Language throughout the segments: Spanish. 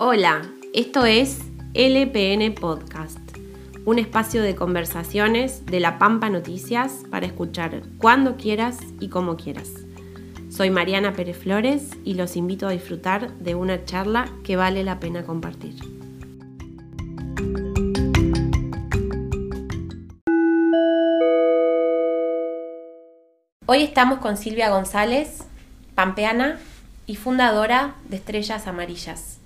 Hola, esto es LPN Podcast, un espacio de conversaciones de La Pampa Noticias para escuchar cuando quieras y como quieras. Soy Mariana Pérez Flores y los invito a disfrutar de una charla que vale la pena compartir. Hoy estamos con Silvia González, pampeana y fundadora de Estrellas Amarillas,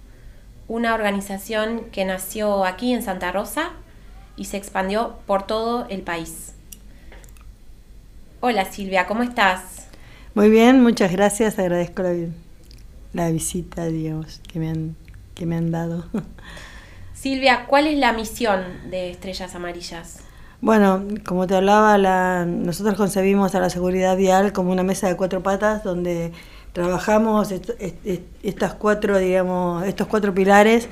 una organización que nació aquí en Santa Rosa y se expandió por todo el país. Hola Silvia, ¿cómo estás? Muy bien, muchas gracias, agradezco la, visita, Dios, que me han, que me han dado. Silvia, ¿cuál es la misión de Estrellas Amarillas? Bueno, como te hablaba, la, nosotros concebimos a la seguridad vial como una mesa de cuatro patas donde trabajamos estas cuatro, digamos, estos cuatro pilares,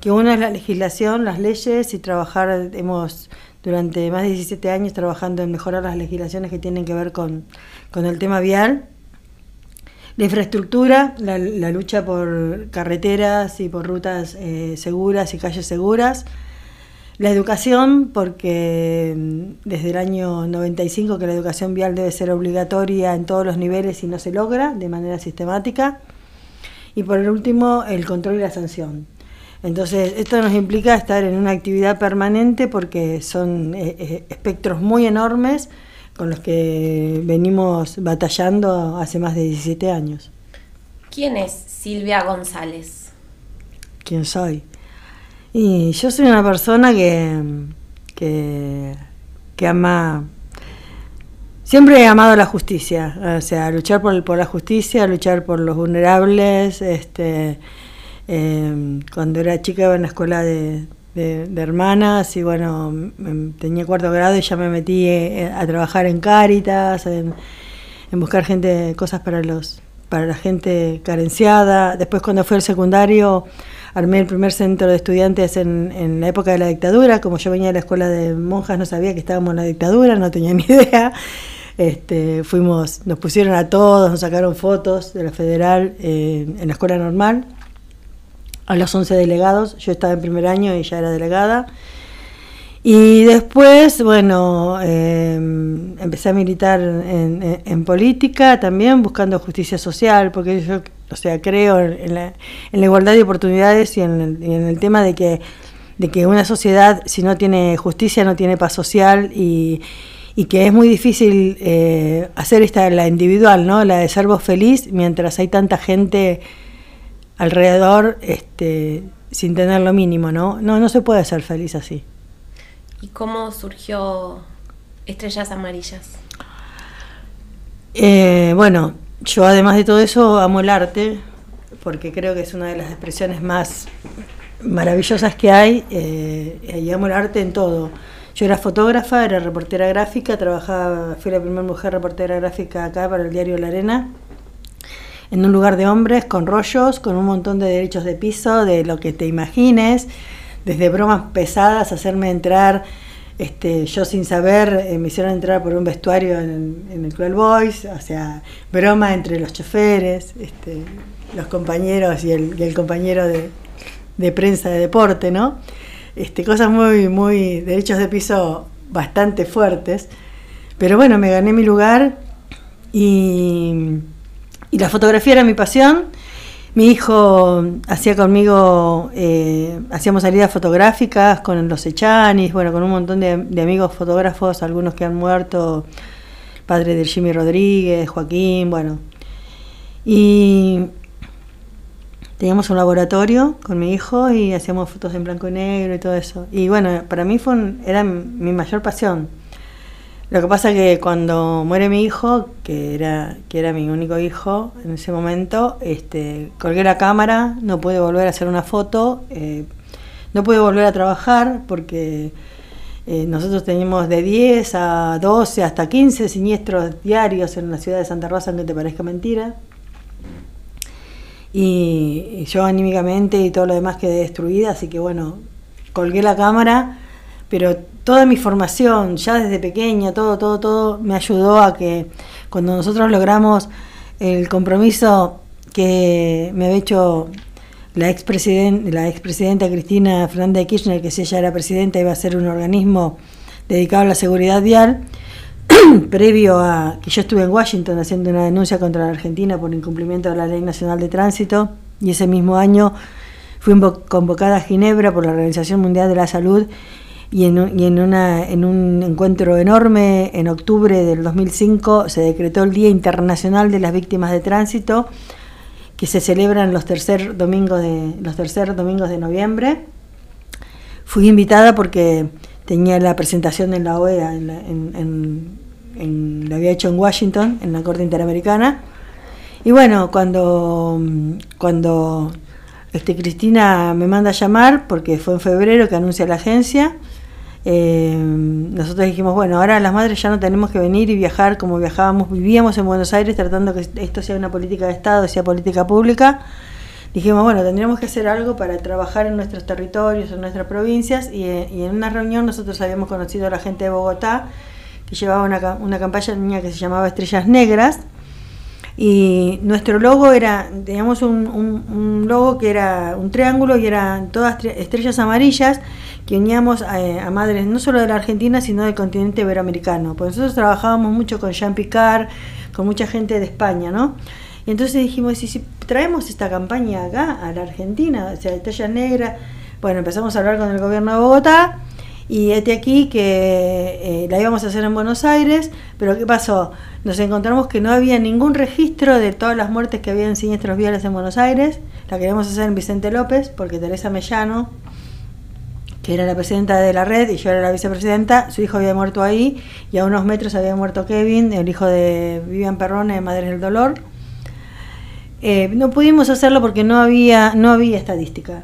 que uno es la legislación, las leyes y trabajar, hemos durante más de 17 años trabajando en mejorar las legislaciones que tienen que ver con, el tema vial. La infraestructura, la, lucha por carreteras y por rutas eh, seguras y calles seguras la educación, porque mm, desde el año 95 que la educación vial debe ser obligatoria en todos los niveles y no se logra de manera sistemática. Y por el último, el control y la sanción. Entonces, esto nos implica estar en una actividad permanente porque son eh, eh, espectros muy enormes con los que venimos batallando hace más de 17 años. ¿Quién es Silvia González? ¿Quién soy? Y yo soy una persona que, que, ama, siempre he amado la justicia, o sea, luchar por, por la justicia, luchar por los vulnerables. Este, em, cuando era chica iba en la escuela de, hermanas y bueno, tenía cuarto grado y ya me metí eh, a trabajar en Cáritas, en buscar gente, cosas para los para la gente carenciada. Después cuando fui al secundario armé el primer centro de estudiantes en, la época de la dictadura. Como yo venía de la escuela de monjas, no sabía que estábamos en la dictadura, no tenía ni idea. Este, fuimos, nos pusieron a todos, nos sacaron fotos de la federal eh, en la escuela normal. A los 11 delegados, yo estaba en primer año y ya era delegada. Y después, bueno, em, empecé a militar en, política también, buscando justicia social, porque yo, o sea, creo en la, igualdad de oportunidades y en el, tema de que, de que una sociedad, si no tiene justicia, no tiene paz social y, y que es muy difícil eh, hacer esta, la individual, ¿no? La de ser vos feliz, mientras hay tanta gente alrededor este, sin tener lo mínimo, ¿no? No, no se puede ser feliz así. ¿Y cómo surgió Estrellas Amarillas? Eh, bueno, yo además de todo eso amo el arte, porque creo que es una de las expresiones más maravillosas que hay, eh, y amo el arte en todo. Yo era fotógrafa, era reportera gráfica, trabajaba, fui la primera mujer reportera gráfica acá para el diario La Arena, en un lugar de hombres, con rollos, con un montón de derechos de piso, de lo que te imagines, desde bromas pesadas, hacerme entrar, este, yo sin saber, eh, me hicieron entrar por un vestuario en, el Cruel Boys, o sea, broma entre los choferes, este, los compañeros y el, compañero de, prensa de deporte, ¿no? Este, cosas muy, muy, derechos de piso bastante fuertes. Pero bueno, me gané mi lugar y la fotografía era mi pasión mi hijo hacía conmigo, eh, hacíamos salidas fotográficas con los Echanis, bueno, con un montón de, amigos fotógrafos, algunos que han muerto, padre de Jimmy Rodríguez, Joaquín, bueno. Y teníamos un laboratorio con mi hijo y hacíamos fotos en blanco y negro y todo eso. Y bueno, para mí fue era mi mayor pasión lo que pasa es que cuando muere mi hijo, que era, que era mi único hijo en ese momento, este, colgué la cámara, no pude volver a hacer una foto, eh, no pude volver a trabajar porque eh, nosotros teníamos de 10 a 12 hasta 15 siniestros diarios en la ciudad de Santa Rosa, aunque te parezca mentira. Y, y yo anímicamente y todo lo demás quedé destruida, así que bueno, colgué la cámara, pero toda mi formación, ya desde pequeña, todo, todo, todo, me ayudó a que cuando nosotros logramos el compromiso que me había hecho la, expresidenta, la expresidenta Cristina Fernández de Kirchner, que si ella era presidenta iba a ser un organismo dedicado a la seguridad vial, previo a que yo estuve en Washington haciendo una denuncia contra la Argentina por incumplimiento de la Ley Nacional de Tránsito, y ese mismo año fui convocada a Ginebra por la Organización Mundial de la Salud y, en, una, en un encuentro enorme en octubre del 2005 se decretó el Día Internacional de las Víctimas de Tránsito, que se celebran los tercer domingos de, los tercer domingos de noviembre. Fui invitada porque tenía la presentación en la OEA, en, en, en, lo había hecho en Washington, en la Corte Interamericana. Y bueno, cuando, cuando este, Cristina me manda a llamar, porque fue en febrero que anuncia la agencia, eh, nosotros dijimos, bueno, ahora las madres ya no tenemos que venir y viajar como viajábamos, vivíamos en Buenos Aires tratando que esto sea una política de Estado, sea política pública. Dijimos, bueno, tendríamos que hacer algo para trabajar en nuestros territorios, en nuestras provincias, y, en una reunión nosotros habíamos conocido a la gente de Bogotá, que llevaba una, una campaña que se llamaba Estrellas Negras, y nuestro logo era, teníamos un, un, logo que era un triángulo y eran todas estrellas amarillas que uníamos a, madres no solo de la Argentina, sino del continente iberoamericano. Porque nosotros trabajábamos mucho con Jean Picard, con mucha gente de España, ¿no? Y entonces dijimos, si, traemos esta campaña acá, a la Argentina, o sea, Estrella Negra, bueno, empezamos a hablar con el gobierno de Bogotá y este aquí que eh, la íbamos a hacer en Buenos Aires, pero ¿qué pasó? Nos encontramos que no había ningún registro de todas las muertes que había en siniestros viales en Buenos Aires. La queríamos hacer en Vicente López, porque Teresa Mellano, que era la presidenta de la red y yo era la vicepresidenta, su hijo había muerto ahí y a unos metros había muerto Kevin, el hijo de Vivian Perrone, de Madres del Dolor. Eh, no pudimos hacerlo porque no había, no había estadística.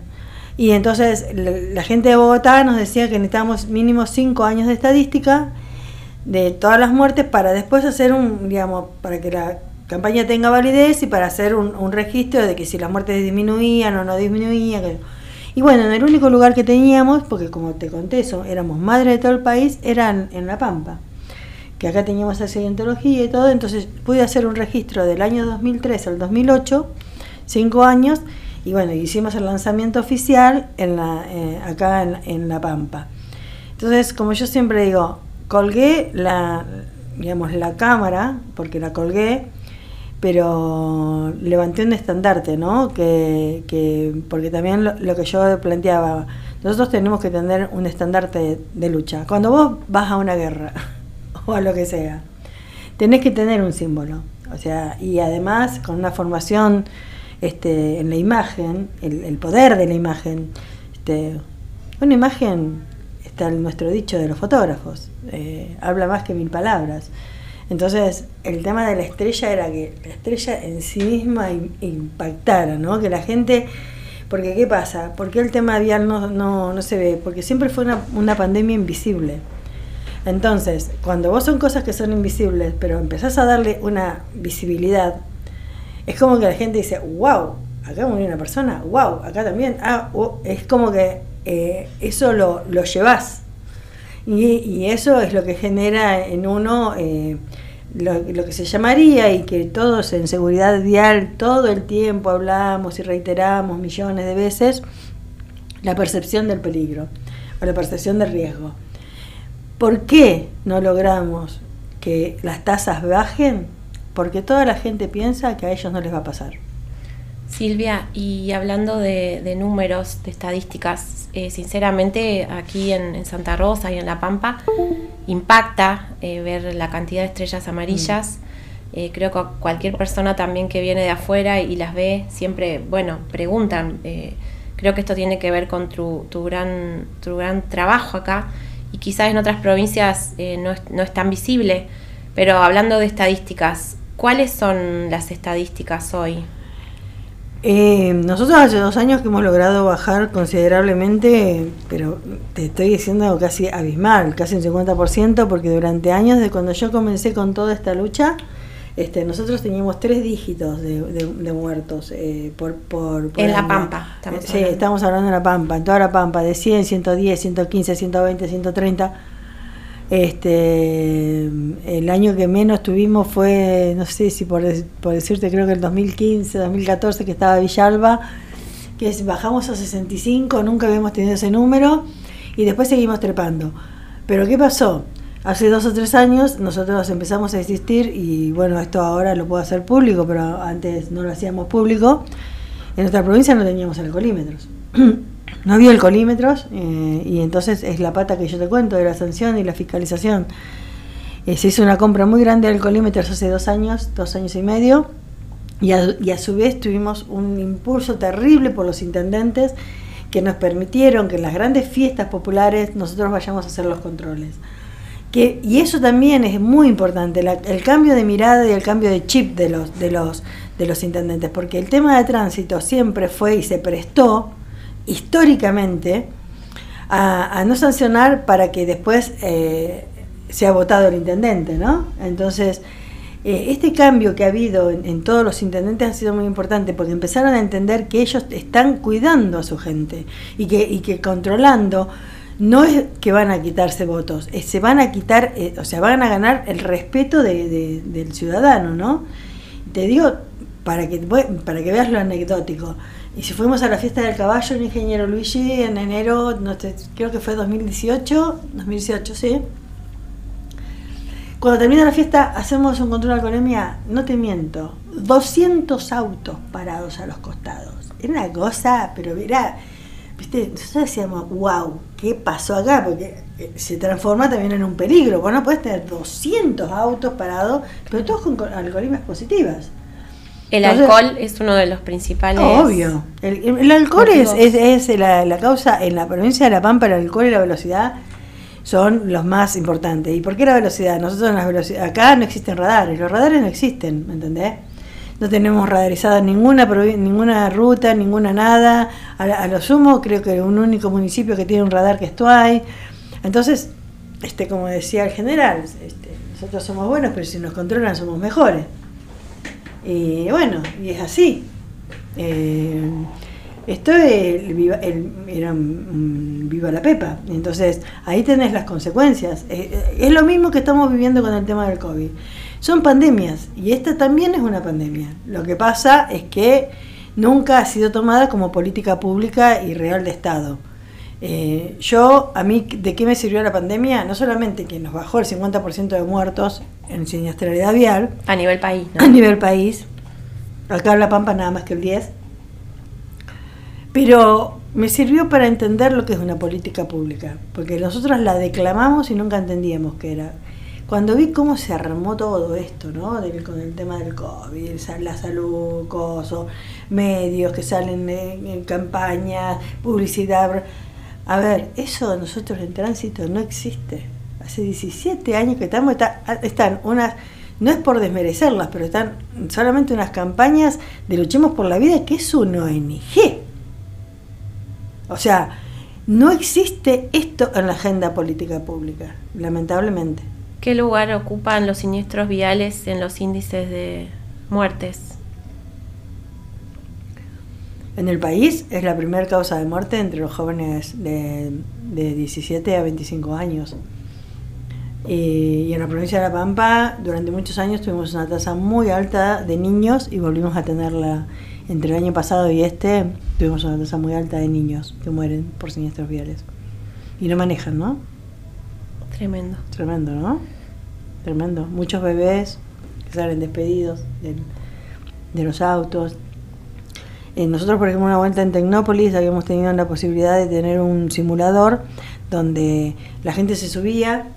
Y entonces la, gente de Bogotá nos decía que necesitábamos mínimo cinco años de estadística de todas las muertes para después hacer un, digamos, para que la campaña tenga validez y para hacer un, registro de que si las muertes disminuían o no disminuían. y bueno, en el único lugar que teníamos, porque como te conté, eso, éramos madre de todo el país, eran en La Pampa. Que acá teníamos accidentología y todo, entonces pude hacer un registro del año 2003 al 2008, cinco años, y bueno, hicimos el lanzamiento oficial en la, eh, acá en, La Pampa. Entonces, como yo siempre digo, colgué la, digamos, la cámara, porque la colgué, pero levanté un estandarte, ¿no? Que, que porque también lo, que yo planteaba, nosotros tenemos que tener un estandarte de, lucha. Cuando vos vas a una guerra, o a lo que sea, tenés que tener un símbolo. O sea, y además con una formación este, en la imagen, el, poder de la imagen. Este, una imagen, está el, nuestro dicho de los fotógrafos, eh, habla más que mil palabras. Entonces, el tema de la estrella era que la estrella en sí misma impactara, ¿no? Que la gente... Porque, ¿qué pasa? ¿Por qué el tema vial no, no, no se ve? Porque siempre fue una, una pandemia invisible. Entonces, cuando vos son cosas que son invisibles, pero empezás a darle una visibilidad, es como que la gente dice, wow, acá murió una persona, wow, acá también. Ah, oh", es como que eh, eso lo, lo llevas. Y, eso es lo que genera en uno eh, lo, que se llamaría y que todos en seguridad vial todo el tiempo hablamos y reiteramos millones de veces, la percepción del peligro o la percepción del riesgo. ¿Por qué no logramos que las tasas bajen? Porque toda la gente piensa que a ellos no les va a pasar. Silvia, y hablando de, números, de estadísticas, eh, sinceramente aquí en, Santa Rosa y en La Pampa impacta eh, ver la cantidad de estrellas amarillas. Mm. Eh, creo que cualquier persona también que viene de afuera y las ve siempre, bueno, preguntan. creo que esto tiene que ver con tu, gran, tu gran trabajo acá y quizás en otras provincias no no es tan visible. Pero hablando de estadísticas, ¿Cuáles son las estadísticas hoy? Eh, nosotros hace dos años que hemos logrado bajar considerablemente, pero te estoy diciendo casi abismal, casi un 50%, porque durante años, de cuando yo comencé con toda esta lucha, este, nosotros teníamos tres dígitos de, muertos eh, por, por, En La Pampa. Estamos sí, estamos hablando de La Pampa, en toda La Pampa, de 100, 110, 115, 120, 130 este, el año que menos tuvimos fue, no sé si por, decirte, creo que el 2015, 2014, que estaba Villalba, que bajamos a 65, nunca habíamos tenido ese número, y después seguimos trepando. Pero ¿qué pasó? Hace dos o tres años nosotros empezamos a existir y bueno, esto ahora lo puedo hacer público, pero antes no lo hacíamos público. En nuestra provincia no teníamos alcoholímetros. no había alcoholímetros eh, y entonces es la pata que yo te cuento de la sanción y la fiscalización. Eh, se hizo una compra muy grande de alcoholímetros hace dos años, dos años y medio, y a, su vez tuvimos un impulso terrible por los intendentes que nos permitieron que en las grandes fiestas populares nosotros vayamos a hacer los controles. Que, y eso también es muy importante, el cambio de mirada y el cambio de chip de los, de, los, de los intendentes, porque el tema de tránsito siempre fue y se prestó históricamente a, no sancionar para que después eh, sea votado el intendente, ¿no? Entonces, eh, este cambio que ha habido en, todos los intendentes ha sido muy importante porque empezaron a entender que ellos están cuidando a su gente y que, y que controlando no es que van a quitarse votos, se van a quitar, eh, o sea, van a ganar el respeto de, del ciudadano, ¿no? Te digo, para que, para que veas lo anecdótico. Y si fuimos a la fiesta del caballo, el ingeniero Luigi, en enero, no sé, creo que fue 2018, 2018, sí. Cuando termina la fiesta, hacemos un control de alcoholemia, no te miento, 200 autos parados a los costados. Era una cosa, pero mira, ¿viste? Nosotros decíamos, wow, ¿qué pasó acá? Porque eh, se transforma también en un peligro. Vos no puedes tener 200 autos parados, pero todos con alcoholismas positivas. El alcohol es uno de los principales. Obvio. El, alcohol es, es, la, causa, en la provincia de La Pampa, el alcohol y la velocidad son los más importantes. ¿Y por qué la velocidad? Nosotros en las velocidad, acá no existen radares, los radares no existen, ¿me entendés? no tenemos radarizada ninguna, ninguna ruta, ninguna nada. A, lo sumo, creo que un único municipio que tiene un radar que es Tuay. Entonces, este, como decía el general, este, nosotros somos buenos, pero si nos controlan somos mejores. Y bueno, y es así. Eh, esto era viva la pepa. Entonces, ahí tenés las consecuencias. Eh, eh, es lo mismo que estamos viviendo con el tema del COVID. Son pandemias y esta también es una pandemia. Lo que pasa es que nunca ha sido tomada como política pública y real de Estado. Eh, yo, a mí, ¿de qué me sirvió la pandemia? No solamente que nos bajó el 50% de muertos en siniestralidad vial. A nivel país, A nivel país. Acá en La Pampa nada más que el 10. Pero me sirvió para entender lo que es una política pública. Porque nosotros la declamamos y nunca entendíamos qué era. Cuando vi cómo se armó todo esto, ¿no? con el tema del COVID, la salud, coso, medios que salen en, campañas, publicidad. A ver, eso nosotros en tránsito no existe. Hace 17 años que estamos, están unas, no es por desmerecerlas, pero están solamente unas campañas de Luchemos por la Vida, que es una ONG. O sea, no existe esto en la agenda política pública, lamentablemente. ¿Qué lugar ocupan los siniestros viales en los índices de muertes? En el país es la primera causa de muerte entre los jóvenes de, 17 a 25 años. Y, en la provincia de La Pampa, durante muchos años tuvimos una tasa muy alta de niños y volvimos a tenerla entre el año pasado y este. Tuvimos una tasa muy alta de niños que mueren por siniestros viales. Y no manejan, ¿no? Tremendo. Tremendo, ¿no? tremendo. Muchos bebés que salen despedidos de, los autos. Eh, nosotros, por ejemplo, una vuelta en Tecnópolis habíamos tenido la posibilidad de tener un simulador donde la gente se subía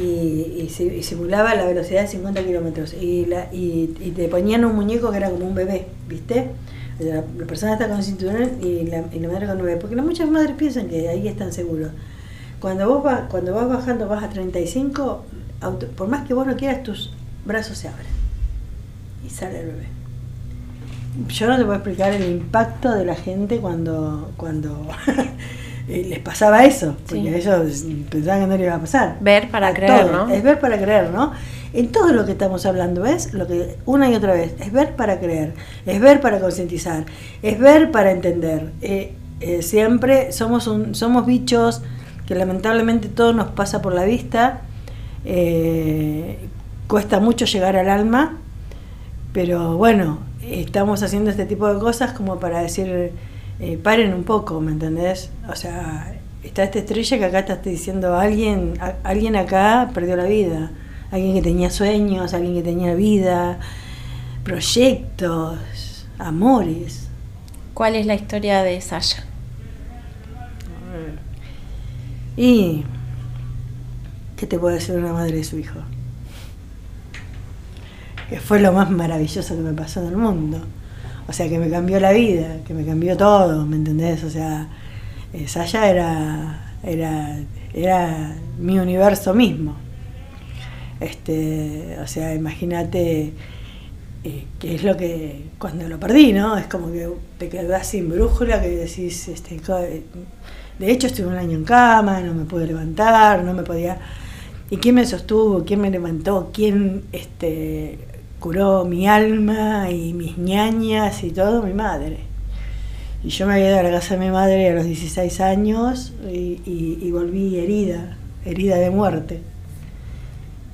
y, simulaba la velocidad de 50 kilómetros y, y, te ponían un muñeco que era como un bebé, ¿viste? La, persona está con cinturón y la, madre con un bebé, porque muchas madres piensan que ahí están seguros. Cuando vos, vas, cuando vas bajando, vas a 35, por más que vos no quieras, tus brazos se abren y sale el bebé. Yo no te puedo explicar el impacto de la gente cuando, cuando les pasaba eso, porque ellos pensaban que no les iba a pasar. Ver para creer, ¿no? Es ver para creer, ¿no? En todo lo que estamos hablando, es Lo que una y otra vez, es ver para creer, es ver para concientizar, es ver para entender. Eh, eh, siempre somos, un, somos bichos que lamentablemente todo nos pasa por la vista eh, cuesta mucho llegar al alma, pero bueno, estamos haciendo este tipo de cosas como para decir, eh, paren un poco, ¿me entendés? O sea, está esta estrella que acá está diciendo alguien, alguien acá perdió la vida, alguien que tenía sueños, alguien que tenía vida, proyectos, amores. ¿Cuál es la historia de Sasha? Y ¿qué te puede decir una madre de su hijo? Que fue lo más maravilloso que me pasó en el mundo. O sea, que me cambió la vida, que me cambió todo, ¿me entendés? O sea, Saya era, era, era mi universo mismo. Este, o sea, imagínate eh, que es lo que cuando lo perdí, ¿no? Es como que te quedas sin brújula, que decís, este, de hecho estuve un año en cama, no me pude levantar, no me podía... ¿Y quién me sostuvo? ¿Quién me levantó? ¿Quién este, curó mi alma y mis ñañas y todo, mi madre. Y yo me había ido a la casa de mi madre a los 16 años y, volví herida, herida de muerte.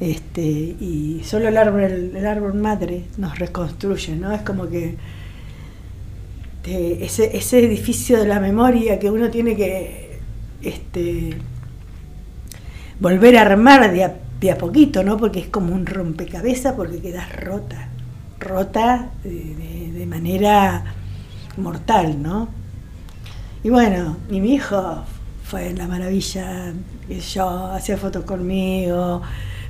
Este, y solo el árbol, el, árbol madre nos reconstruye, ¿no? Es como que ese, ese, edificio de la memoria que uno tiene que este, volver a armar de a de a poquito, ¿no? Porque es como un rompecabezas porque quedas rota, rota de, manera mortal, ¿no? Y bueno, y mi hijo fue la maravilla, yo hacía fotos conmigo,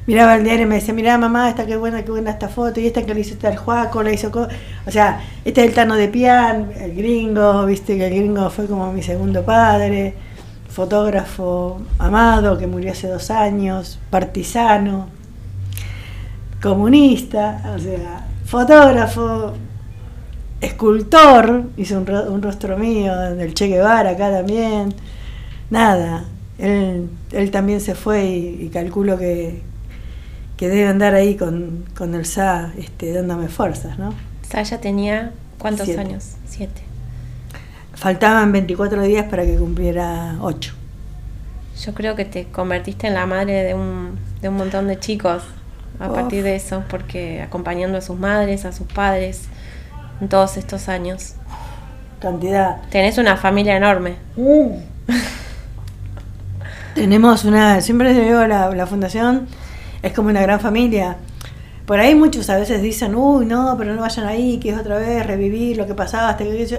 miraba el diario y me decía, mira mamá, esta qué buena, qué buena esta foto, y esta que le hiciste al Juaco, la hizo, o sea, este es el Tano de Pian, el gringo, viste que el gringo fue como mi segundo padre, fotógrafo amado que murió hace dos años, partisano, comunista, o sea, fotógrafo, escultor, hizo un, rostro mío del Che Guevara acá también, nada, él, también se fue y, calculo que, que, debe andar ahí con, con el SA este, dándome fuerzas, ¿no? ya tenía cuántos años? Siete. Faltaban 24 días para que cumpliera 8. Yo creo que te convertiste en la madre de un, de un montón de chicos a partir de eso, porque acompañando a sus madres, a sus padres, en todos estos años. Cantidad. Tenés una familia enorme. Uh. Tenemos una, siempre digo, la, la fundación es como una gran familia. Por ahí muchos a veces dicen, uy, no, pero no vayan ahí, que es otra vez revivir lo que pasaba.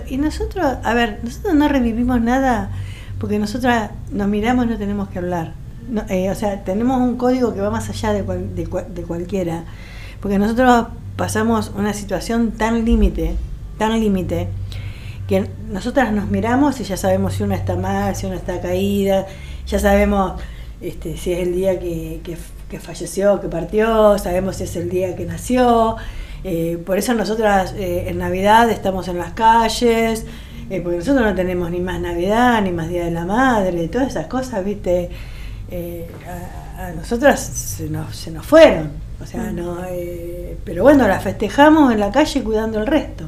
Y nosotros, a ver, nosotros no revivimos nada porque nosotros nos miramos y no tenemos que hablar. Eh, o sea, tenemos un código que va más allá de, de, cualquiera. Porque nosotros pasamos una situación tan límite, tan límite, que nosotras nos miramos y ya sabemos si una está mal, si una está caída, ya sabemos este, si es el día que falleció, que partió, sabemos si es el día que nació. Eh, por eso nosotras eh, en Navidad estamos en las calles, eh, porque nosotros no tenemos ni más Navidad, ni más Día de la Madre, todas esas cosas, viste, a, nosotras se nos, se nos fueron. O sea, no, pero bueno, las festejamos en la calle cuidando el resto,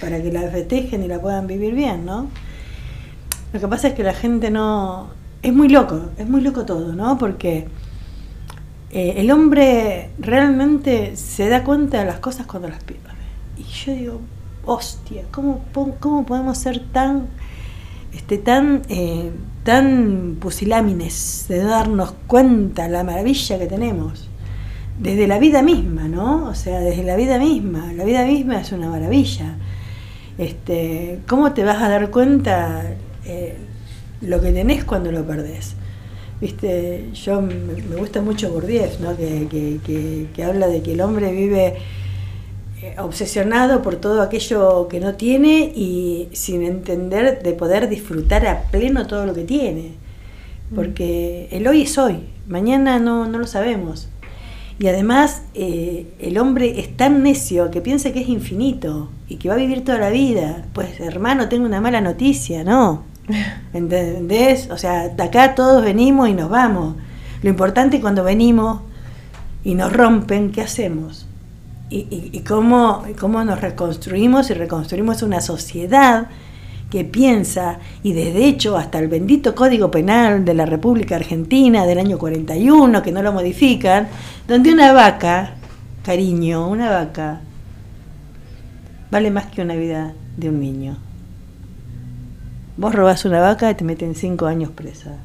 para que la festejen y la puedan vivir bien, ¿no? Lo que pasa es que la gente no... Es muy loco, es muy loco todo, ¿no? Porque eh, el hombre realmente se da cuenta de las cosas cuando las pierde. Y yo digo, hostia, ¿cómo, cómo podemos ser tan, este, tan, eh, tan pusilámines de darnos cuenta la maravilla que tenemos? Desde la vida misma, ¿no? O sea, desde la vida misma. La vida misma es una maravilla. Este, ¿Cómo te vas a dar cuenta eh, lo que tenés cuando lo perdés? Viste, yo me gusta mucho Gurdjieff, ¿no? que, habla de que el hombre vive eh, obsesionado por todo aquello que no tiene y sin entender de poder disfrutar a pleno todo lo que tiene. Porque el hoy es hoy, mañana no, no lo sabemos. Y además eh, el hombre es tan necio que piensa que es infinito y que va a vivir toda la vida. Pues hermano, tengo una mala noticia, ¿no? ¿Entendés? O sea, acá todos venimos y nos vamos. Lo importante cuando venimos y nos rompen, ¿qué hacemos? Y, cómo, cómo nos reconstruimos y reconstruimos una sociedad que piensa, y desde hecho hasta el bendito Código Penal de la República Argentina del año 41, que no lo modifican, donde una vaca, cariño, una vaca, vale más que una vida de un niño. Vos robás una vaca y te meten cinco años presa.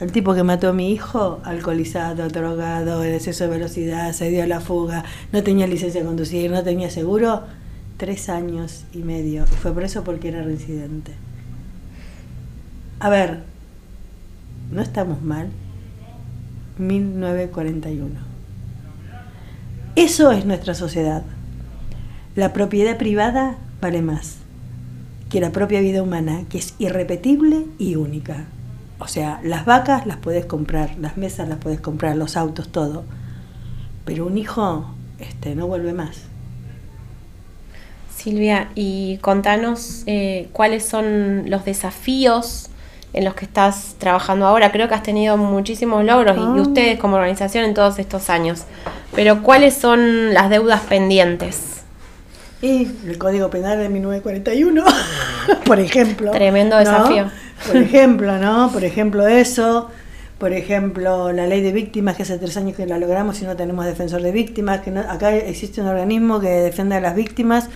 El tipo que mató a mi hijo, alcoholizado, drogado, en exceso de velocidad, se dio a la fuga, no tenía licencia de conducir, no tenía seguro, tres años y medio. Y fue preso porque era reincidente. A ver, no estamos mal. 1941. Eso es nuestra sociedad. La propiedad privada vale más que la propia vida humana, que es irrepetible y única. O sea, las vacas las puedes comprar, las mesas las puedes comprar, los autos, todo. Pero un hijo este, no vuelve más. Silvia, y contanos eh, cuáles son los desafíos en los que estás trabajando ahora. Creo que has tenido muchísimos logros y, Ah. ustedes como organización en todos estos años. Pero ¿cuáles son las deudas pendientes? Y el Código Penal de 1941, por ejemplo. Tremendo ¿no? desafío. Por ejemplo, ¿no? Por ejemplo, eso. Por ejemplo, la ley de víctimas, que hace tres años que la logramos y no tenemos defensor de víctimas. que no- Acá existe un organismo que defiende a las víctimas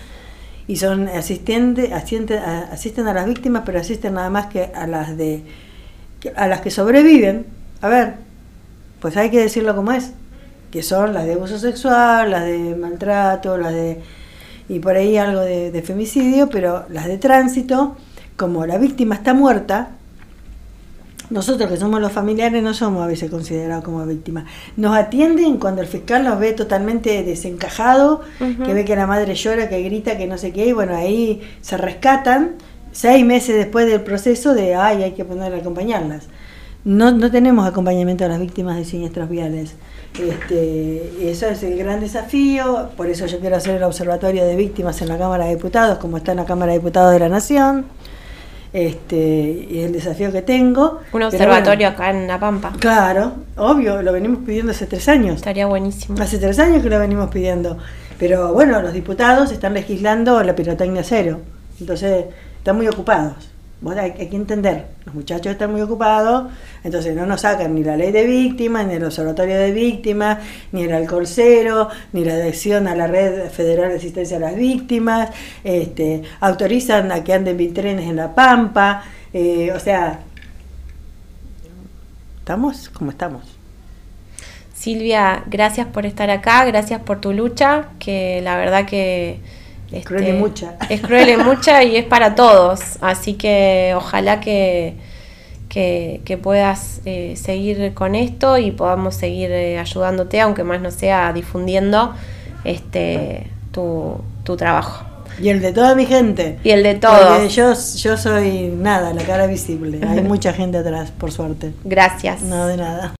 y son asistentes, asisten, a- asisten a las víctimas, pero asisten nada más que a las de a las que sobreviven. A ver, pues hay que decirlo como es, que son las de abuso sexual, las de maltrato, las de y por ahí algo de, de femicidio, pero las de tránsito, como la víctima está muerta, nosotros que somos los familiares no somos a veces considerados como víctimas. Nos atienden cuando el fiscal nos ve totalmente desencajado, que ve que la madre llora, que grita, que no sé qué, y bueno, ahí se rescatan seis meses después del proceso de, ay, hay que poner a acompañarlas. No, no tenemos acompañamiento a las víctimas de siniestros viales. Este, eso es el gran desafío, por eso yo quiero hacer el observatorio de víctimas en la Cámara de Diputados, como está en la Cámara de Diputados de la Nación. Este, y el desafío que tengo. Un observatorio bueno, acá en La Pampa. claro, obvio, lo venimos pidiendo hace tres años. Estaría buenísimo. Hace tres años que lo venimos pidiendo. Pero bueno, los diputados están legislando la pirotecnia cero. Entonces, están muy ocupados. Hay, hay que entender, los muchachos están muy ocupados, entonces no nos sacan ni la ley de víctimas, ni el observatorio de víctimas, ni el alcohol cero, ni la adhesión a la red federal de asistencia a las víctimas, este, autorizan a que anden bitrenes en La Pampa, eh, o sea, estamos como estamos. Silvia, gracias por estar acá, gracias por tu lucha, que la verdad que este, Es cruel y mucha. Es cruel y mucha y es para todos. Así que ojalá que, que, que puedas eh, seguir con esto y podamos seguir eh, ayudándote, aunque más no sea difundiendo este tu, tu trabajo. Y el de toda mi gente. Y el de todos. Porque yo, yo soy nada, la cara visible. Hay mucha gente atrás, por suerte. Gracias. No, de nada.